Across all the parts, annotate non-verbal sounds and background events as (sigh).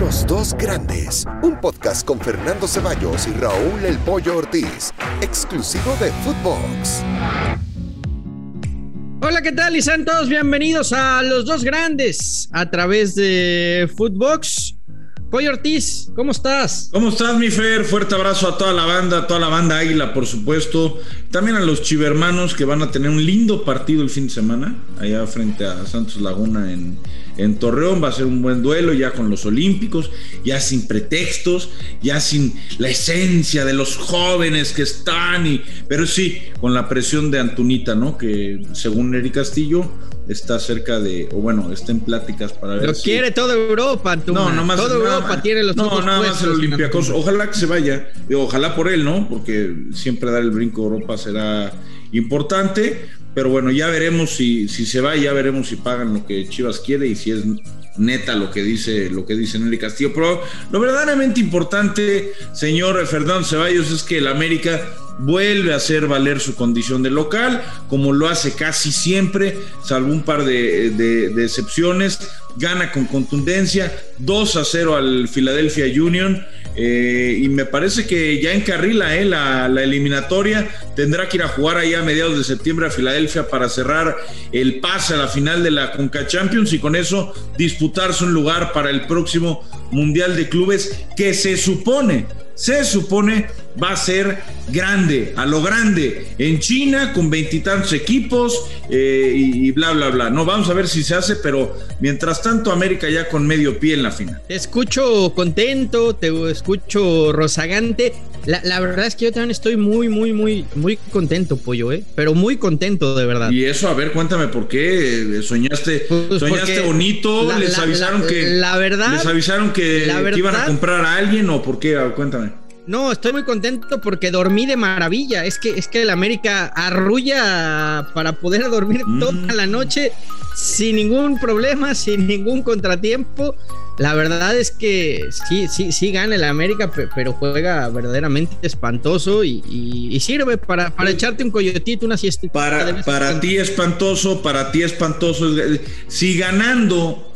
Los dos grandes, un podcast con Fernando Ceballos y Raúl El Pollo Ortiz, exclusivo de Footbox. Hola, ¿qué tal? Y sean todos bienvenidos a Los dos grandes a través de Footbox. Pollo Ortiz, ¿cómo estás? ¿Cómo estás, mi Fer? Fuerte abrazo a toda la banda, a toda la banda Águila, por supuesto. También a los chivermanos que van a tener un lindo partido el fin de semana, allá frente a Santos Laguna en, en Torreón. Va a ser un buen duelo ya con los Olímpicos, ya sin pretextos, ya sin la esencia de los jóvenes que están, y, pero sí, con la presión de Antunita, ¿no? Que según Eric Castillo está cerca de, o bueno, está en pláticas para ver. Lo quiere toda Europa, Antuna. No, más. Toda Europa tiene los No, nada más el Olympiacos. Ojalá que se vaya. Ojalá por él, ¿no? Porque siempre dar el brinco a Europa será importante. Pero bueno, ya veremos si, si se va, ya veremos si pagan lo que Chivas quiere y si es neta lo que dice lo que dice Nelly Castillo. Pero lo verdaderamente importante, señor Fernando Ceballos, es que el América vuelve a hacer valer su condición de local, como lo hace casi siempre, salvo un par de, de, excepciones, gana con contundencia, 2 a 0 al Philadelphia Union, eh, y me parece que ya encarrila eh, la, la, eliminatoria, tendrá que ir a jugar ahí a mediados de septiembre a Filadelfia para cerrar el pase a la final de la Conca Champions y con eso disputarse un lugar para el próximo Mundial de Clubes que se supone se supone va a ser grande, a lo grande, en China con veintitantos equipos eh, y, bla, bla, bla. No, vamos a ver si se hace, pero mientras tanto América ya con medio pie en la final. Te escucho contento, te escucho rozagante. La, verdad es que yo también estoy muy, muy, muy, muy contento, Pollo, ¿eh? Pero muy contento, de verdad. Y eso, a ver, cuéntame por qué. ¿Soñaste, pues soñaste bonito? ¿Les avisaron que... La verdad... ¿Les avisaron que, que iban a comprar a alguien o por qué? cuéntame. No, estoy muy contento porque dormí de maravilla. Es que, es que el América arrulla para poder (laughs) dormir mm. toda la noche sin ningún problema, sin ningún contratiempo. La verdad es que sí, sí, sí gana el América, pero juega verdaderamente espantoso y, sirve para, para, echarte un coyotito, una siesta. Para, para ti espantoso, para ti espantoso. Si ganando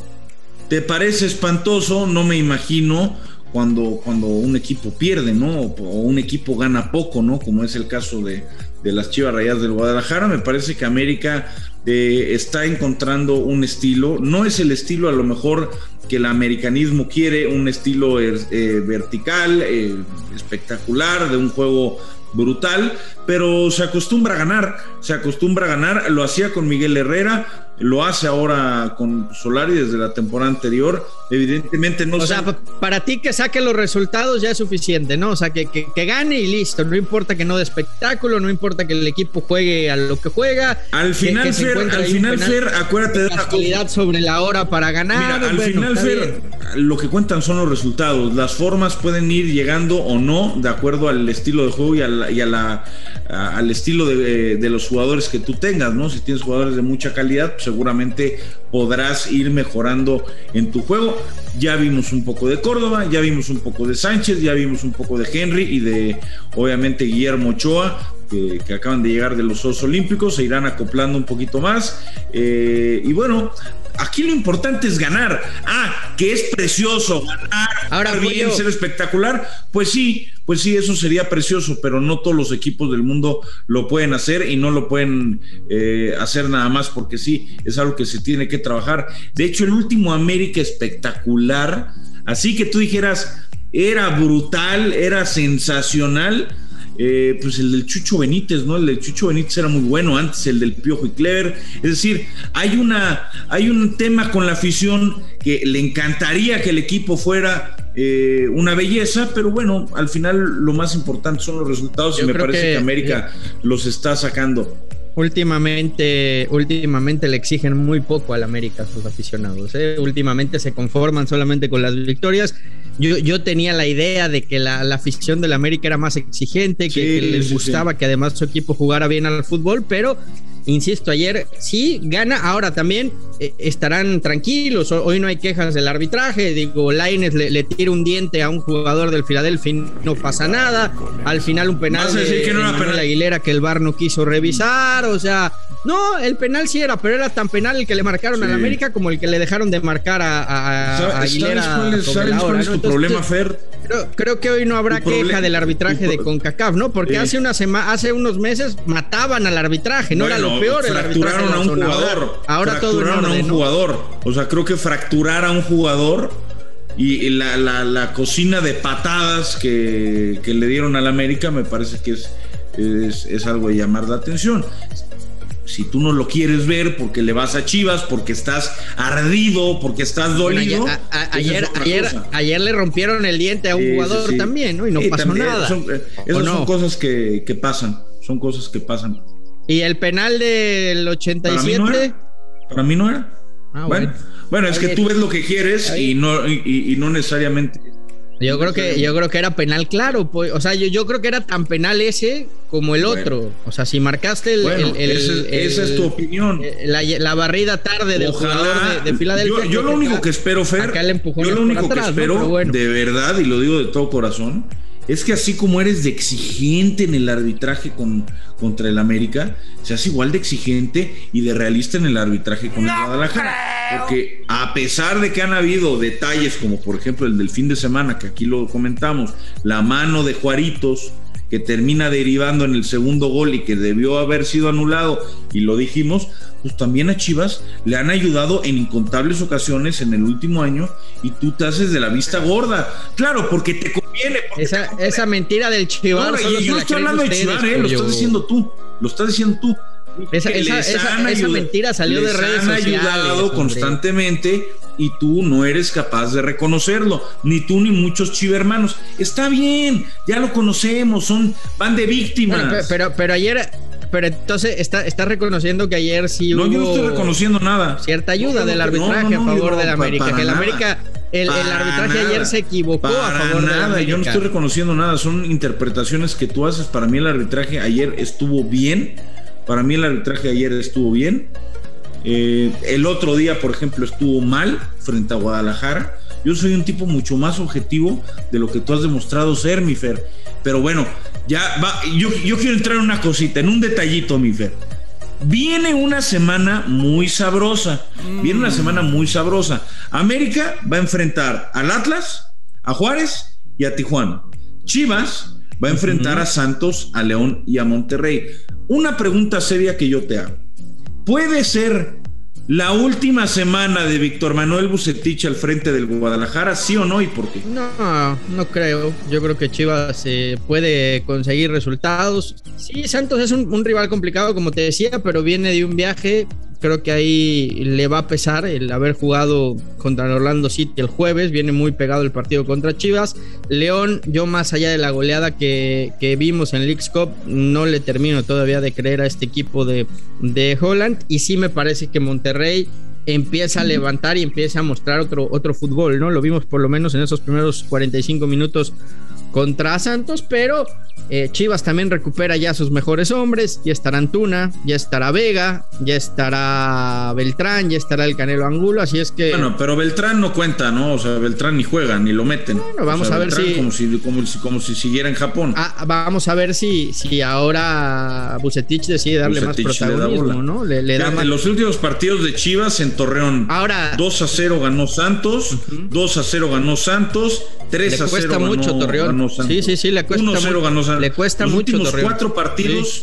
te parece espantoso, no me imagino cuando, cuando un equipo pierde, ¿no? O un equipo gana poco, ¿no? Como es el caso de, las Chivas Rayas del Guadalajara. Me parece que América eh, está encontrando un estilo. No es el estilo a lo mejor que el americanismo quiere, un estilo eh, vertical, eh, espectacular, de un juego brutal, pero se acostumbra a ganar, se acostumbra a ganar, lo hacía con Miguel Herrera, lo hace ahora con Solari desde la temporada anterior. Evidentemente no. O sea, para ti que saque los resultados ya es suficiente, ¿no? O sea, que, que, gane y listo. No importa que no de espectáculo, no importa que el equipo juegue a lo que juega. Al final, Fer, al final, Fer, acuérdate de la calidad sobre la hora para ganar. al final, Fer, lo que cuentan son los resultados. Las formas pueden ir llegando o no de acuerdo al estilo de juego y, a la, al estilo de, de, los jugadores que tú tengas, ¿no? Si tienes jugadores de mucha calidad, pues seguramente podrás ir mejorando en tu juego. Ya vimos un poco de Córdoba, ya vimos un poco de Sánchez, ya vimos un poco de Henry y de obviamente Guillermo Ochoa. Que, acaban de llegar de los Juegos Olímpicos, se irán acoplando un poquito más. Eh, y bueno, aquí lo importante es ganar. Ah, que es precioso ganar, Ahora bien, ser espectacular. Pues sí, pues sí, eso sería precioso, pero no todos los equipos del mundo lo pueden hacer y no lo pueden eh, hacer nada más porque sí, es algo que se tiene que trabajar. De hecho, el último América espectacular, así que tú dijeras, era brutal, era sensacional. Eh, pues el del Chucho Benítez, ¿no? El del Chucho Benítez era muy bueno, antes el del Piojo y Clever. Es decir, hay, una, hay un tema con la afición que le encantaría que el equipo fuera eh, una belleza, pero bueno, al final lo más importante son los resultados y me parece que, América los está sacando. Últimamente, últimamente le exigen muy poco al América a sus aficionados. ¿eh? Últimamente se conforman solamente con las victorias. Yo, yo tenía la idea de que la, afición del América era más exigente, que, les gustaba que además su equipo jugara bien al fútbol, pero insisto, ayer sí gana, ahora también eh, estarán tranquilos, hoy no hay quejas del arbitraje, digo, Laines le, tira un diente a un jugador del Filadelfia y no pasa nada, al final un penal de, que no Aguilera que el VAR no quiso revisar, o sea, No, el penal sí era, pero era tan penal el que le marcaron al América como el que le dejaron de marcar a, a, Aguilera. ¿Sabes cuál es, tu problema, Fer? Creo, que hoy no habrá queja del arbitraje de CONCACAF, ¿no? Porque hace una semana, hace unos meses mataban al arbitraje, no era lo peor. Fracturaron a un jugador. Ahora, todo a un jugador. O sea, creo que fracturar a un jugador y la, la, cocina de patadas que, que, le dieron al América me parece que es, es, es algo de llamar la atención si tú no lo quieres ver porque le vas a Chivas, porque estás ardido, porque estás dolido. ayer, ayer, ayer, le rompieron el diente a un jugador también, ¿no? Y no pasó nada. Eh, esas son cosas que, que, pasan, son cosas que pasan. ¿Y el penal del 87? Para mí no era. Ah, bueno. bueno. es que tú ves lo que quieres y no, y no necesariamente yo creo que yo creo que era penal claro, pues, o sea, yo, yo creo que era tan penal ese como el otro. O sea, si marcaste el, esa es tu opinión. Eh, la, barrida tarde del jugador de, Filadelfia. Yo, lo único que espero, Fer, yo lo único que espero, de verdad, y lo digo de todo corazón, es que así como eres de exigente en el arbitraje con, contra el América, seas igual de exigente y de realista en el arbitraje con el Guadalajara. Porque a pesar de que han habido detalles como por ejemplo el del fin de semana, que aquí lo comentamos, la mano de Juaritos, que termina derivando en el segundo gol y que debió haber sido anulado, y lo dijimos, pues también a Chivas le han ayudado en incontables ocasiones en el último año y tú te haces de la vista gorda. Claro, porque te conviene. esa, mentira del Chivas. No, yo no estoy hablando de eh, lo estás diciendo tú. Lo estás diciendo tú. Esa, esa, mentira salió de redes han ayudado constantemente y tú no eres capaz de reconocerlo, ni tú ni muchos chivermanos. Está bien, ya lo conocemos, son van de víctimas. pero, pero ayer pero entonces está, está reconociendo que ayer sí hubo. No, yo no estoy reconociendo nada. Cierta ayuda del arbitraje a favor del América. que el América. El, arbitraje ayer se equivocó a favor nada, América. Yo no estoy reconociendo nada. Son interpretaciones que tú haces. Para mí el arbitraje ayer estuvo bien. Para mí el arbitraje ayer estuvo bien. Eh, el otro día, por ejemplo, estuvo mal frente a Guadalajara. Yo soy un tipo mucho más objetivo de lo que tú has demostrado ser, mi Fer. Pero bueno, ya va. Yo, quiero entrar en una cosita, en un detallito, mi Fer. Viene una semana muy sabrosa. Viene una semana muy sabrosa. América va a enfrentar al Atlas, a Juárez y a Tijuana. Chivas va a enfrentar a Santos, a León y a Monterrey. Una pregunta seria que yo te hago. ¿Puede ser la última semana de Víctor Manuel Bucetich al frente del Guadalajara, ¿sí o no y por qué? No, no creo. Yo creo que Chivas eh, puede conseguir resultados. Sí, Santos es un, rival complicado, como te decía, pero viene de un viaje creo que ahí le va a pesar el haber jugado contra el Orlando City el jueves, viene muy pegado el partido contra Chivas. León, yo más allá de la goleada que, vimos en League's Cup, no le termino todavía de creer a este equipo de, de Holland y sí me parece que Monterrey empieza a levantar y empieza a mostrar otro, otro fútbol, ¿no? Lo vimos por lo menos en esos primeros 45 minutos contra Santos, pero eh, Chivas también recupera ya sus mejores hombres, ya estará Antuna, ya estará Vega, ya estará Beltrán, ya estará el Canelo Angulo, así es que... Bueno, pero Beltrán no cuenta, ¿no? O sea, Beltrán ni juega, ni lo meten. Bueno, vamos a ver si... Como si, como, si... siguiera en Japón. Ah, vamos a ver si, si ahora Bucetich decide darle más protagonismo, ¿no? Le, da En los últimos partidos de Chivas en Torreón, ahora, 2 a 0 ganó Santos, 2 a 0 ganó Santos, 3 a 0 mucho ganó, Torreón. ganó Santos. Sí, sí, sí, le cuesta 1 0 ganó Santos. Le cuesta los mucho últimos cuatro partidos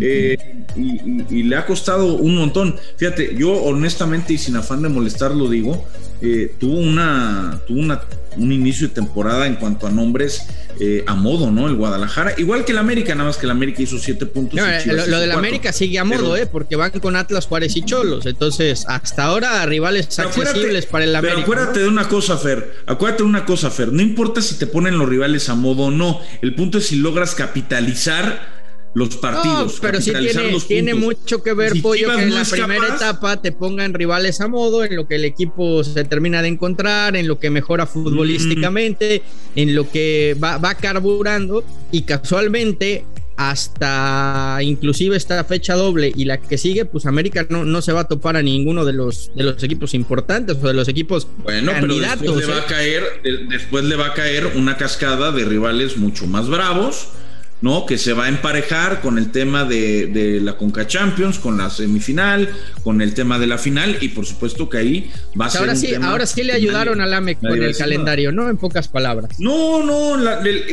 eh, y, le ha costado un montón. Fíjate, yo honestamente y sin afán de molestar lo digo, eh, tuvo una, tuvo una, un inicio de temporada en cuanto a nombres eh, a modo, ¿no? El Guadalajara, igual que el América, nada más que el América hizo siete puntos. lo, del América sigue a modo, ¿eh? Porque van con Atlas, Juárez y Cholos. Entonces, hasta ahora, rivales accesibles para el América. Pero acuérdate de una cosa, Fer. Acuérdate de una cosa, Fer. No importa si te ponen los rivales a modo o no. El punto es si logras capitalizar los partidos. pero sí tiene, tiene mucho que ver, Pollo, que en la primera etapa te pongan rivales a modo, en lo que el equipo se termina de encontrar, en lo que mejora futbolísticamente, en lo que va, va carburando y casualmente hasta inclusive esta fecha doble y la que sigue, pues América no, no se va a topar a ninguno de los, de los equipos importantes o de los equipos bueno, candidatos. Pero después, le va a ¿eh? caer, después le va a caer una cascada de rivales mucho más bravos ¿no? Que se va a emparejar con el tema de, la Conca Champions, con la semifinal, con el tema de la final, y por supuesto que ahí va a ser. Ahora sí, ahora sí le ayudaron al AME con el calendario, ¿no? En pocas palabras. No, no,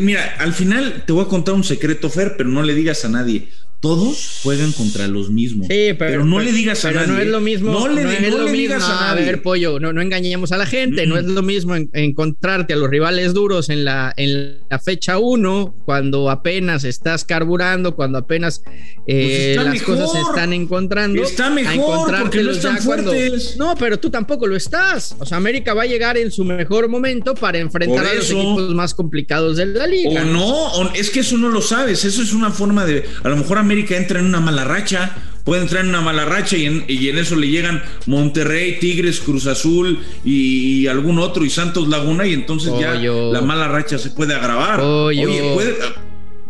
mira, al final te voy a contar un secreto, Fer, pero no le digas a nadie todos juegan contra los mismos. Sí, pero, no le digas a nadie. No es lo mismo. No le, digas a nadie. A ver, pollo, no, no engañemos a la gente. No es lo mismo encontrarte a los rivales duros en la, en la fecha 1, cuando apenas estás carburando, cuando apenas eh, pues las cosas se están encontrando. Está mejor porque no están fuertes. no, pero tú tampoco lo estás. O sea, América va a llegar en su mejor momento para enfrentar a los equipos más complicados de la liga. O no, es que eso no lo sabes. Eso es una forma de. A lo mejor América entra en una mala racha, puede entrar en una mala racha y en, y en eso le llegan Monterrey, Tigres, Cruz Azul y, algún otro y Santos Laguna y entonces ya la mala racha se puede agravar. Oye, puede,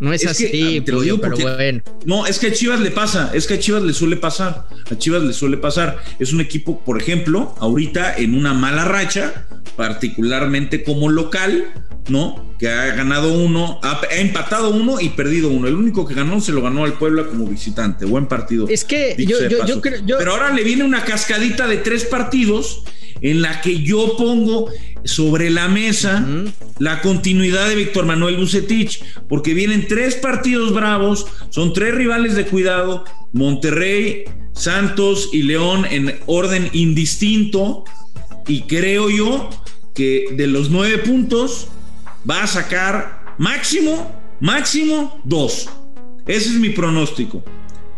no es, así, ah, te lo digo pero bueno. No, es que a Chivas le pasa, es que a Chivas le suele pasar, a Chivas le suele pasar. Es un equipo, por ejemplo, ahorita en una mala racha, particularmente como local, ¿no? Que ha ganado uno, ha, empatado uno y perdido uno. El único que ganó se lo ganó al Puebla como visitante. Buen partido. Es que yo, yo, creo. Pero ahora le viene una cascadita de tres partidos en la que yo pongo sobre la mesa la continuidad de Víctor Manuel Bucetich, porque vienen tres partidos bravos, son tres rivales de cuidado, Monterrey, Santos y León en orden indistinto, y creo yo que de los nueve puntos va a sacar máximo, máximo dos. Ese es mi pronóstico.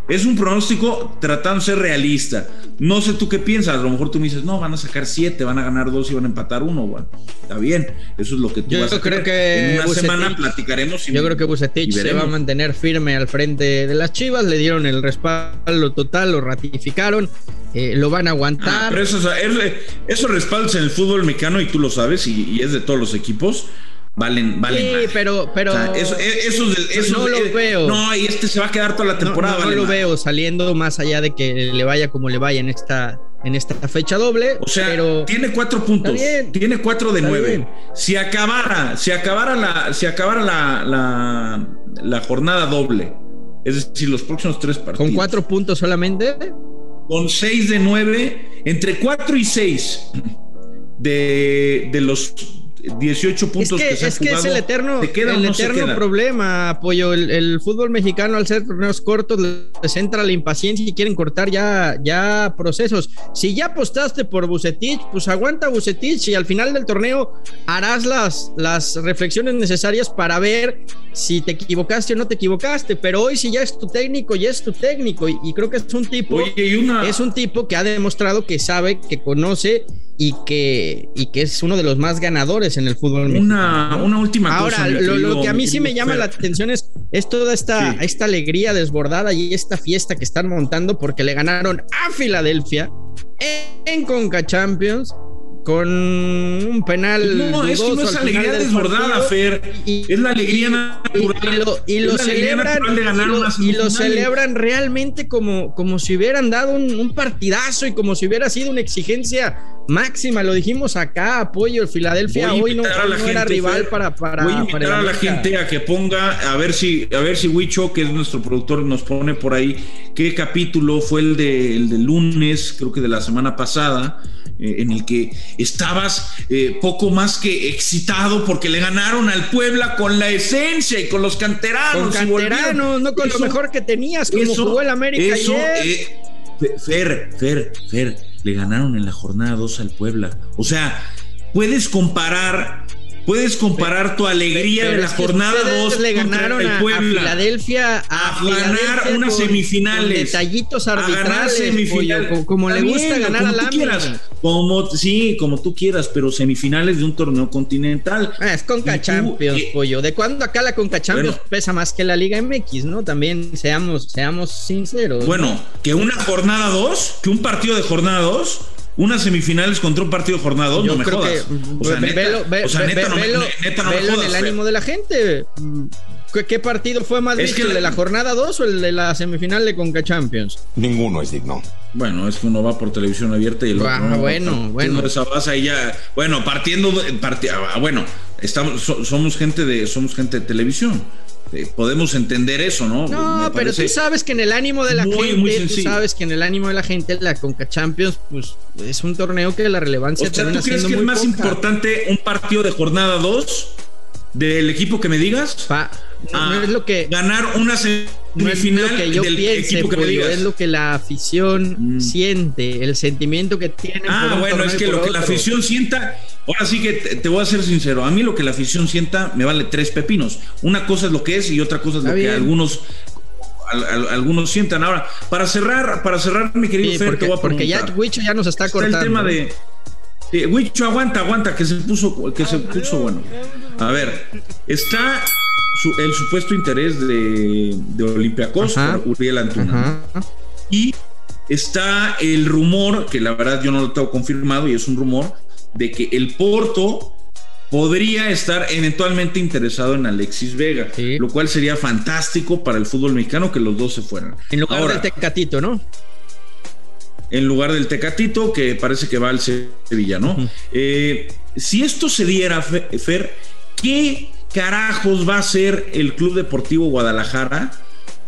Es un pronóstico tratando de ser realista. No sé tú qué piensas. A lo mejor tú me dices, no, van a sacar siete, van a ganar dos y van a empatar uno. Bueno, está bien. Eso es lo que tú yo vas a creo que En una semana platicaremos. yo creo que Bucetich se va a mantener firme al frente de las Chivas. Le dieron el respaldo total, lo ratificaron. Eh, lo van a aguantar. Ah, pero eso, eso respaldos en el fútbol mexicano y tú lo sabes y, y es de todos los equipos valen, valen. Sí, pero, pero eso, eso, no lo veo. No, y este se va a quedar toda la temporada. No, lo veo saliendo más allá de que le vaya como le vaya en esta, en esta fecha doble. O sea, tiene cuatro puntos. Tiene cuatro de nueve. Si acabara, si acabara la, si acabara la, la, la jornada doble, es decir, los próximos tres partidos. ¿Con cuatro puntos solamente? Con seis de nueve, entre cuatro y seis de, de los 18 puntos es que, es, que es el eterno, el eterno problema, apoyo. El, fútbol mexicano, al ser torneos cortos, les entra la impaciencia y quieren cortar ya, ya procesos. Si ya apostaste por Bucetich, pues aguanta Bucetich y al final del torneo harás las, las reflexiones necesarias para ver si te equivocaste o no te equivocaste. Pero hoy, si ya es tu técnico, ya es tu técnico. Y, creo que es un tipo, es un tipo que ha demostrado que sabe, que conoce y que, y que es uno de los más ganadores en el fútbol una, Una última cosa. Ahora, lo, que a mí sí me llama la atención es, es toda esta, esta alegría desbordada y esta fiesta que están montando porque le ganaron a Filadelfia en Conca Champions con un penal. No, es que no es alegría desbordada, Fer. es la alegría natural. Y, lo, celebran. y lo, celebran realmente como, como si hubieran dado un, partidazo y como si hubiera sido una exigencia máxima. Lo dijimos acá, apoyo el Filadelfia hoy no, era rival para, para. Voy a invitar a la gente a que ponga, a ver si, a ver si Huicho, que es nuestro productor, nos pone por ahí qué capítulo fue el de, el de lunes, creo que de la semana pasada eh, en el que estabas eh, poco más que excitado porque le ganaron al Puebla con la esencia y con los canteranos. Con canteranos, no con lo mejor que tenías, como jugó el América eso, ayer. Eh, Fer, Fer, Fer, le ganaron en la jornada 2 al Puebla. O sea, puedes comparar Puedes comparar tu alegría de la jornada 2 le ganaron el Puebla, a, Filadelfia a, ganar unas semifinales, detallitos arbitrales, semifinales, como, le gusta ganar a quieras, como sí, como tú quieras, pero semifinales de un torneo continental. Ah, es Conca Champions, eh, pollo. ¿De cuándo acá la Conca Champions pesa más que la Liga MX, no? También seamos seamos sinceros. Bueno, que una jornada 2, que un partido de jornada 2 unas semifinales contra un partido jornado, no me jodas. o sea, neta, o sea, neta, no, neta no me jodas, en el ánimo de la gente. ¿Qué, partido fue más visto, el de la jornada 2 o el de la semifinal de Conca Champions? Ninguno es digno. Bueno, es que uno va por televisión abierta y el otro ah, bueno, bueno. Esa base ya, bueno, partiendo, ah, bueno, estamos, somos gente de, somos gente de televisión eh, podemos entender eso, ¿no? No, pero tú sabes que en el ánimo de la gente, tú sabes que en el ánimo de la gente, la Conca Champions, pues es un torneo que la relevancia o sea, ¿tú crees que es más importante un partido de jornada 2 del equipo que me digas? no, es lo que ganar una semifinal no lo que yo del equipo que me digas. es lo que la afición mm. siente, el sentimiento que tiene. Ah, bueno, es que lo que la afición sienta, ahora sí que te, voy a ser sincero, a mí lo que la afición sienta me vale tres pepinos. Una cosa es lo que es y otra cosa es lo que algunos algunos sientan. Ahora, para cerrar, para cerrar, mi querido Fer, porque, te voy a porque ya Wicho ya nos está, cortando. el tema de Wicho, aguanta, aguanta, que se puso, que se puso bueno. A ver, está el supuesto interés de, de Olympiacos por Uriel Antuna. Y está el rumor, que la verdad yo no lo tengo confirmado y es un rumor, de que el Porto podría estar eventualmente interesado en Alexis Vega, lo cual sería fantástico para el fútbol mexicano que los dos se fueran. En lugar del Tecatito, ¿no? En lugar del Tecatito, que parece que va al Sevilla, ¿no? Eh, si esto se diera, Fer, ¿qué carajos va a ser el Club Deportivo Guadalajara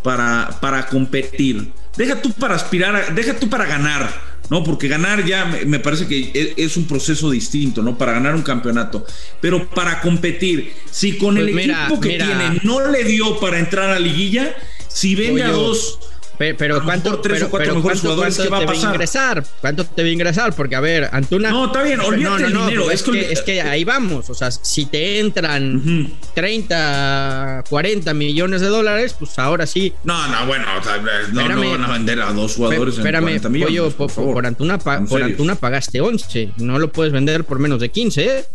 para, para competir? Deja tú para aspirar, deja tú para ganar, ¿no? Porque ganar ya me, parece que e, es, un proceso distinto, ¿no? Para ganar un campeonato. Pero para competir, si con el pues equipo que tiene no le dio para entrar a liguilla, si vende a dos pero, ¿cuánto, pero, pero ¿cuánto, cuánto te va a, ingresar? ¿Cuánto te va a ingresar? Porque, a ver, Antuna. No, está bien, olvídate no, no, dinero. Es, que, es que ahí vamos. O sea, si te entran 30, 40 millones de dólares, pues ahora sí. No, no, bueno, o sea, no, no, van a vender a dos jugadores espérame, en 40 millones. por, por, Antuna, por Antuna pagaste 11. No lo puedes vender por menos de 15, ¿eh?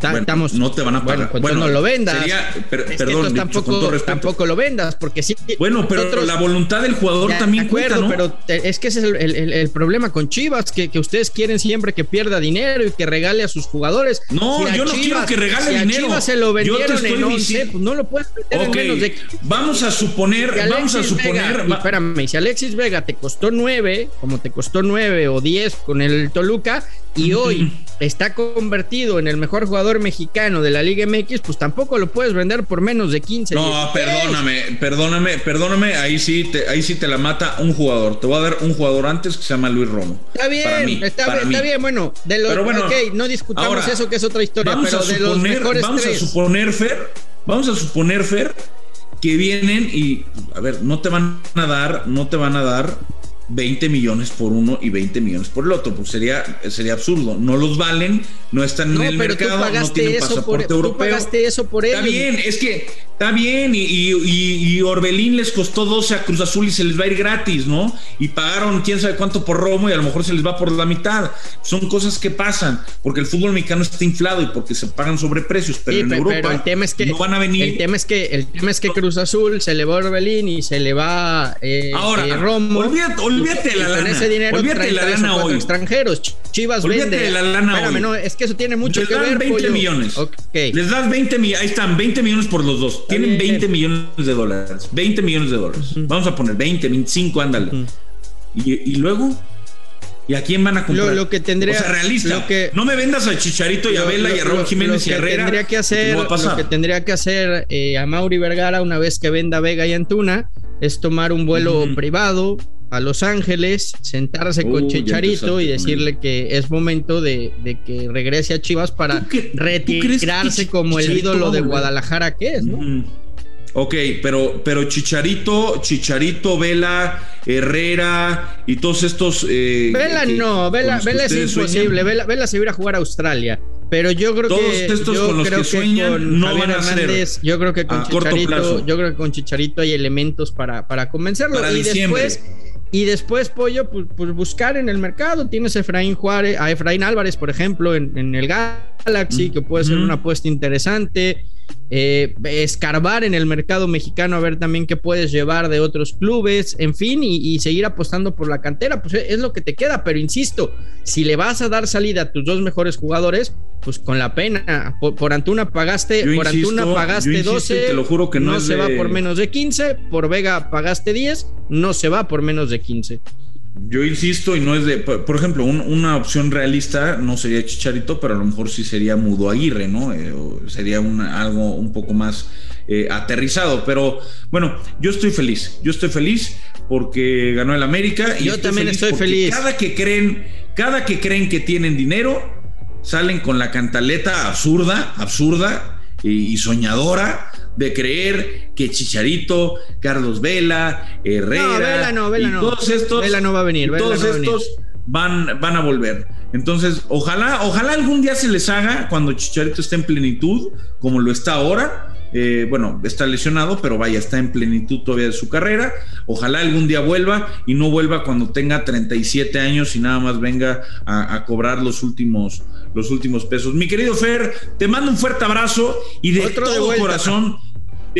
Estamos, no te van a pagar. Bueno, pues no lo vendas. perdón, tampoco, tampoco lo vendas, porque sí. Bueno, pero la voluntad del jugador también cuenta, ¿no? Pero es que ese es el, problema con Chivas, que, ustedes quieren siempre que pierda dinero y que regale a sus jugadores. No, yo no quiero que regale si dinero. A Chivas se lo vendieron en 11, pues no lo puedes vender en menos de. Vamos a suponer, vamos a suponer. Vega, espérame, si Alexis Vega te costó 9, como te costó 9 o 10 con el Toluca, y hoy está convertido en el mejor jugador mexicano de la Liga MX, pues tampoco lo puedes vender por menos de 15. No, perdóname, perdóname, perdóname, ahí sí, te, ahí sí te la mata un jugador. Te voy a dar un jugador antes que se llama Luis Romo. Está bien, está, bien está, bien, bueno, de los, bueno, no discutamos eso que es otra historia, pero de los mejores Vamos a suponer, Fer, vamos a suponer, Fer, que vienen y, a ver, no te van a dar, no te van a dar 20 millones por uno y 20 millones por el otro, pues sería, sería absurdo. No los valen, no están en el mercado, no tienen pasaporte europeo. Tú pagaste eso por. Está bien, es que está bien, y, y, Orbelín les costó 12 a Cruz Azul y se les va a ir gratis, ¿no? Y pagaron quién sabe cuánto por Romo y a lo mejor se les va por la mitad. Son cosas que pasan, porque el fútbol mexicano está inflado y porque se pagan sobreprecios, pero en Europa el tema es que, no van a venir. El tema es que, el tema es que Cruz Azul se le va a Orbelín y se le va eh, Ahora, eh, Romo. Olvídate, olvídate la lana. Con ese dinero olvídate la lana hoy. extranjeros. Chivas olvídate vende. de la lana Espérame, no, es que eso tiene mucho Les que dan ver. 20 millones. Okay. Les das 20 millones. Ahí están, 20 millones por los dos. Tienen 20 millones de dólares. 20 millones de dólares. Vamos a poner 20, 25, ándale. y, y luego. ¿Y a quién van a comprar? Lo, que tendría, o sea, realista. no me vendas a Chicharito y a Vela y a Raúl Jiménez y Herrera. Tendría que hacer, lo que tendría que hacer eh, a Mauri Vergara una vez que venda Vega y Antuna es tomar un vuelo privado a Los Ángeles, sentarse con uh, Chicharito y decirle que es momento de, que regrese a Chivas para retirarse como el ídolo de Guadalajara que es, ¿no? Ok, pero, pero Chicharito, Chicharito, Vela, Herrera y todos estos. Eh, Vela no, Vela, Vela es imposible. Vela, Vela, se iba a jugar a Australia. Pero yo creo todos que. Estos yo con los creo que, sueñan no van a ser Yo creo que con Chicharito. Yo creo que con Chicharito hay elementos para, para convencerlo. y después y después, Pollo, pues, pues, buscar en el mercado. Tienes Efraín Juárez, a Efraín Álvarez, por ejemplo, en, el Galaxy, que puede ser una apuesta interesante. Eh, escarbar en el mercado mexicano a ver también qué puedes llevar de otros clubes, en fin, y, seguir apostando por la cantera, pues es lo que te queda, pero insisto, si le vas a dar salida a tus dos mejores jugadores, pues con la pena, por, Antuna pagaste, por Antuna pagaste 12, te lo juro que no, se va por menos de 15, por Vega pagaste 10, no se va por menos de 15. Yo insisto y no es de, por ejemplo, una opción realista no sería Chicharito, pero a lo mejor sí sería Mudo Aguirre, ¿no? Eh, sería algo un poco más eh, aterrizado. Pero bueno, yo estoy feliz, yo estoy feliz porque ganó el América. Y yo también estoy feliz. Cada que creen, cada que creen que tienen dinero, salen con la cantaleta absurda, absurda y soñadora de creer que Chicharito, Carlos Vela, Herrera, y todos estos, Vela no va a venir, todos estos van, van a volver. Entonces, ojalá, ojalá algún día se les haga cuando Chicharito esté en plenitud, como lo está ahora. Eh, bueno, está lesionado, pero vaya, está en plenitud todavía de su carrera. Ojalá algún día vuelva y no vuelva cuando tenga 37 años y nada más venga a, cobrar los últimos, los últimos pesos. Mi querido Fer, te mando un fuerte abrazo y de todo corazón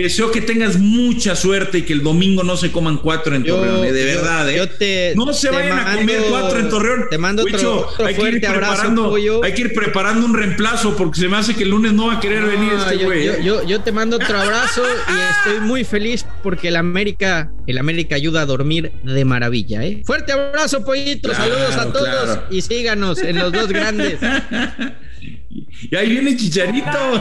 deseo que tengas mucha suerte y que el domingo no se coman cuatro en Torreón, eh, de verdad. ¿eh? no se vayan a comer cuatro en Torreón. Te mando otro, hay que ir preparando, Hay que ir preparando un reemplazo porque se me hace que el lunes no va a querer venir este güey. ¿eh? Yo, te mando otro abrazo y (laughs) estoy muy feliz porque el América, el América ayuda a dormir de maravilla. ¿eh? Fuerte abrazo, pollito. Saludos a todos y síganos en los dos grandes. (laughs) y ahí viene Chicharito.